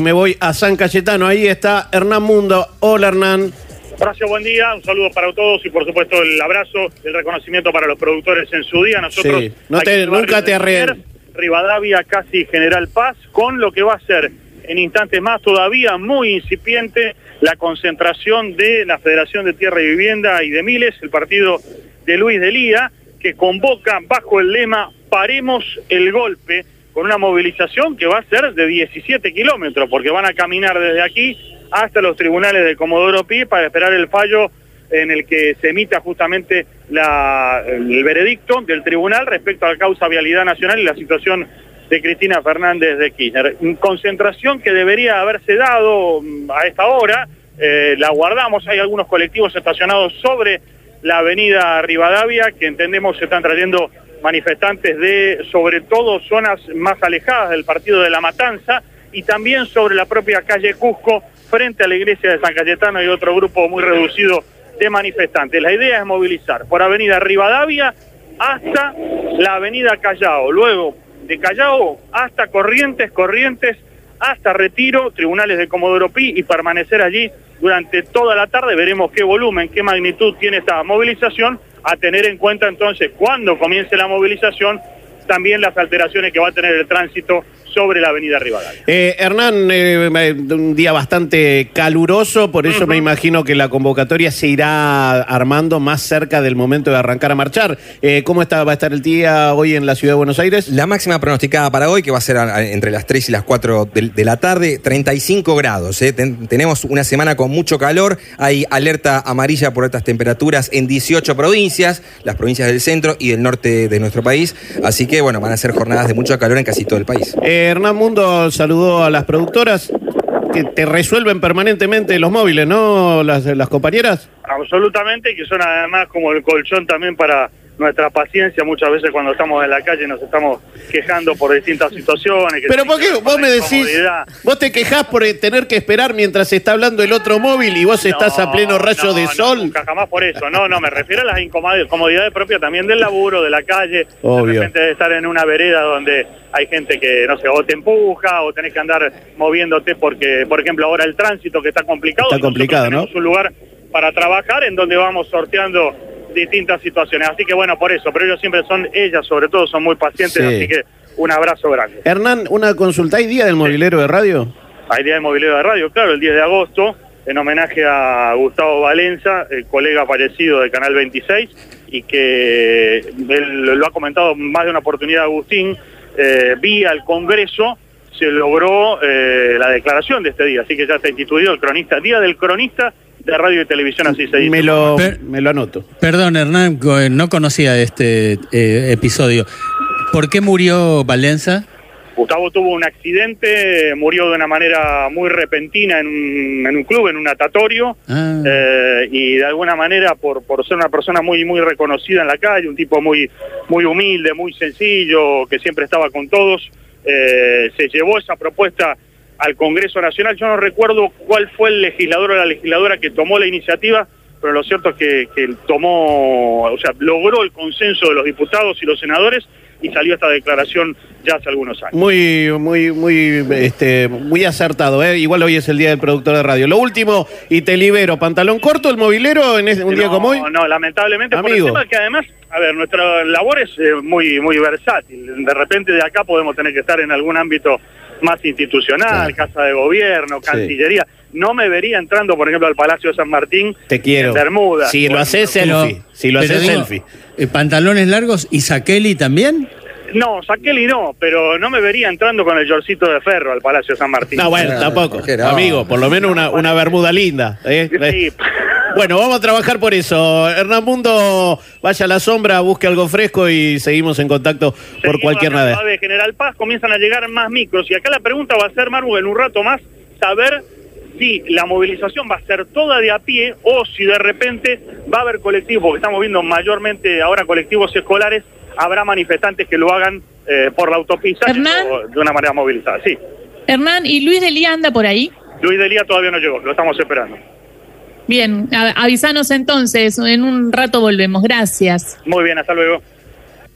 Me voy a San Cayetano, ahí está Hernán Mundo. Hola Hernán. Horacio, buen día, un saludo para todos y por supuesto el abrazo, el reconocimiento para los productores en su día. Nosotros Sí, no te- nunca te de arre- Liniers, Rivadavia, casi General Paz, con lo que va a ser en instantes más todavía muy incipiente la concentración de la Federación de Tierra y Vivienda y de Miles, el partido de Luis Delía, que convoca bajo el lema Paremos el golpe, con una movilización que va a ser de 17 kilómetros, porque van a caminar desde aquí hasta los tribunales de Comodoro Pi para esperar el fallo en el que se emita justamente el veredicto del tribunal respecto a la causa Vialidad Nacional y la situación de Cristina Fernández de Kirchner. Concentración que debería haberse dado mm, a esta hora, eh, la guardamos, hay algunos colectivos estacionados sobre la avenida Rivadavia que entendemos se están trayendo manifestantes de sobre todo zonas más alejadas del partido de La Matanza y también sobre la propia calle Cusco frente a la iglesia de San Cayetano y otro grupo muy reducido de manifestantes. La idea es movilizar por avenida Rivadavia hasta la avenida Callao, luego de Callao hasta Corrientes, Corrientes hasta Retiro, tribunales de Comodoro Pi y permanecer allí durante toda la tarde. Veremos qué volumen, qué magnitud tiene esta movilización, a tener en cuenta entonces cuando comience la movilización, también las alteraciones que va a tener el tránsito sobre la avenida Rivadavia. Eh, Hernán, eh, eh, un día bastante caluroso, por eso me imagino que la convocatoria se irá armando más cerca del momento de arrancar a marchar. Eh, ¿Cómo está, va a estar el día hoy en la ciudad de Buenos Aires? La máxima pronosticada para hoy, que va a ser a- a- entre las 3 y las 4 de, de la tarde, 35 grados. ¿eh? Ten- tenemos una semana con mucho calor, hay alerta amarilla por estas temperaturas en 18 provincias, las provincias del centro y del norte de nuestro país. Así que, bueno, van a ser jornadas de mucho calor en casi todo el país. Hernán Mundo saludó a las productoras que te resuelven permanentemente los móviles, ¿no? Las, las compañeras. Absolutamente, que son además como el colchón también para nuestra paciencia. Muchas veces cuando estamos en la calle nos estamos quejando por distintas situaciones. que Pero ¿por qué vos me decís, vos te quejás por tener que esperar mientras está hablando el otro móvil y vos estás a No, pleno rayo no, de no, sol? nunca, jamás por eso. No, no, me refiero a las incomodidades comodidades propias también del laburo, de la calle. Obvio. De repente de estar en una vereda donde hay gente que, no sé, o te empuja o tenés que andar moviéndote porque, por ejemplo, ahora el tránsito que está complicado. Está complicado, ¿no? tenemos un lugar para trabajar en donde vamos sorteando distintas situaciones. Así que bueno, por eso. Pero ellos siempre son, ellas sobre todo, son muy pacientes. Sí. Así que un abrazo grande. Hernán, una consulta. ¿Hay día del movilero de radio? Hay Día de Movilidad de Radio, claro, el 10 de agosto, en homenaje a Gustavo Valenza, el colega fallecido de Canal 26, y que él lo ha comentado más de una oportunidad Agustín, eh, vía el Congreso se logró eh, la declaración de este día, así que ya está instituido el cronista, Día del Cronista de Radio y Televisión, así se dice. Me lo, Per- me lo anoto. Perdón, Hernán, no conocía este eh, episodio. ¿Por qué murió Valenza? Gustavo tuvo un accidente, murió de una manera muy repentina en un, en un club, en un natatorio, Ah. eh, y de alguna manera por, por ser una persona muy muy reconocida en la calle, un tipo muy muy humilde, muy sencillo, que siempre estaba con todos, eh, se llevó esa propuesta al Congreso Nacional. Yo no recuerdo cuál fue el legislador o la legisladora que tomó la iniciativa, pero lo cierto es que, que tomó, o sea, logró el consenso de los diputados y los senadores y salió esta declaración ya hace algunos años. Muy, muy, muy, este, muy acertado, ¿eh? Igual hoy es el día del productor de radio. Lo último, y te libero, pantalón corto el movilero en ese- un día no, como hoy. No, lamentablemente, por el Amigo. tema que además, a ver, nuestra labor es eh, muy, muy versátil. De repente de acá podemos tener que estar en algún ámbito más institucional, casa de gobierno, cancillería. No me vería entrando, por ejemplo, al Palacio de San Martín Te quiero. en Bermuda. Si lo haces Pero- selfie. Si lo haces selfie. eh, ¿Pantalones largos y Saqueli también? No, Saqueli no, pero no me vería entrando con el yorcito de ferro al Palacio de San Martín. No, bueno, Ah, tampoco. no. Amigo, por lo menos una, una bermuda linda. ¿eh? Sí. Bueno, vamos a trabajar por eso. Hernán Mundo, vaya a la sombra, busque algo fresco y seguimos en contacto por cualquier de General Paz comienzan a llegar más micros y acá la pregunta va a ser, Maru, en un rato más, saber si la movilización va a ser toda de a pie o si de repente va a haber colectivos, porque estamos viendo mayormente ahora colectivos escolares, habrá manifestantes que lo hagan eh, por la autopista Hernán. o de una manera movilizada. Sí, Hernán, ¿y Luis Delía anda por ahí? Luis Delía todavía no llegó, lo estamos esperando. Bien, a- avisanos entonces, en un rato volvemos. Gracias. Muy bien, hasta luego.